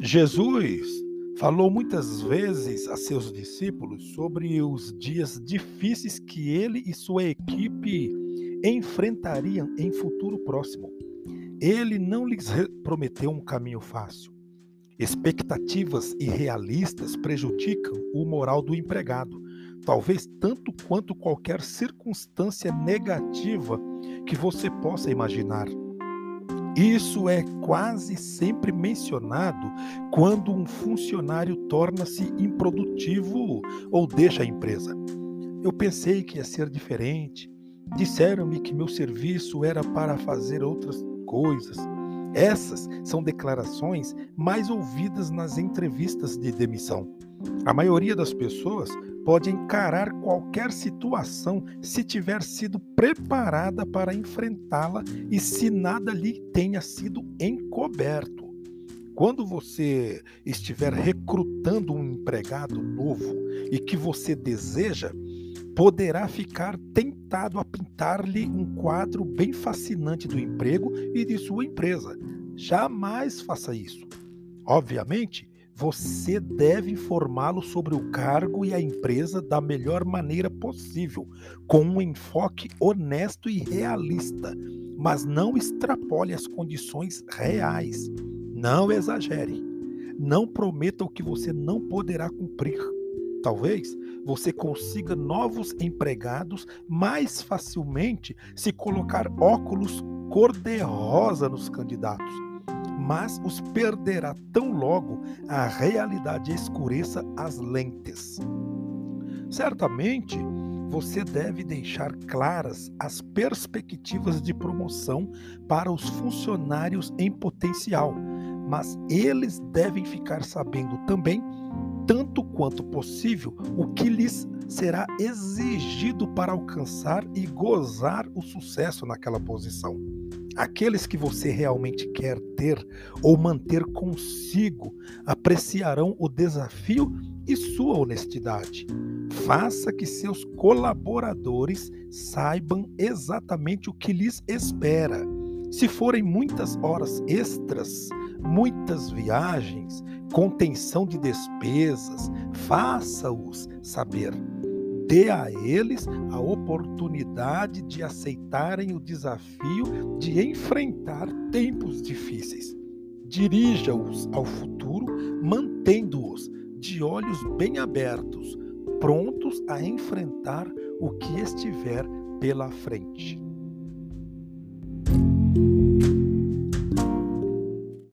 Jesus falou muitas vezes a seus discípulos sobre os dias difíceis que ele e sua equipe enfrentariam em futuro próximo. Ele não lhes prometeu um caminho fácil. Expectativas irrealistas prejudicam o moral do empregado, talvez tanto quanto qualquer circunstância negativa que você possa imaginar. Isso é quase sempre mencionado quando um funcionário torna-se improdutivo ou deixa a empresa. Eu pensei que ia ser diferente. Disseram-me que meu serviço era para fazer outras coisas. Essas são declarações mais ouvidas nas entrevistas de demissão. A maioria das pessoas pode encarar qualquer situação se tiver sido preparada para enfrentá-la e se nada lhe tenha sido encoberto. Quando você estiver recrutando um empregado novo e que você deseja, poderá ficar tentado a pintar-lhe um quadro bem fascinante do emprego e de sua empresa. Jamais faça isso. Obviamente, você deve informá-lo sobre o cargo e a empresa da melhor maneira possível, com um enfoque honesto e realista, mas não extrapole as condições reais. Não exagere. Não prometa o que você não poderá cumprir. Talvez você consiga novos empregados mais facilmente se colocar óculos cor-de-rosa nos candidatos mas os perderá tão logo a realidade escureça as lentes. Certamente, você deve deixar claras as perspectivas de promoção para os funcionários em potencial, mas eles devem ficar sabendo também, tanto quanto possível, o que lhes será exigido para alcançar e gozar o sucesso naquela posição. Aqueles que você realmente quer ter ou manter consigo apreciarão o desafio e sua honestidade. Faça que seus colaboradores saibam exatamente o que lhes espera. Se forem muitas horas extras, muitas viagens, contenção de despesas, faça-os saber dê a eles a oportunidade de aceitarem o desafio de enfrentar tempos difíceis. Dirija-os ao futuro, mantendo-os de olhos bem abertos, prontos a enfrentar o que estiver pela frente.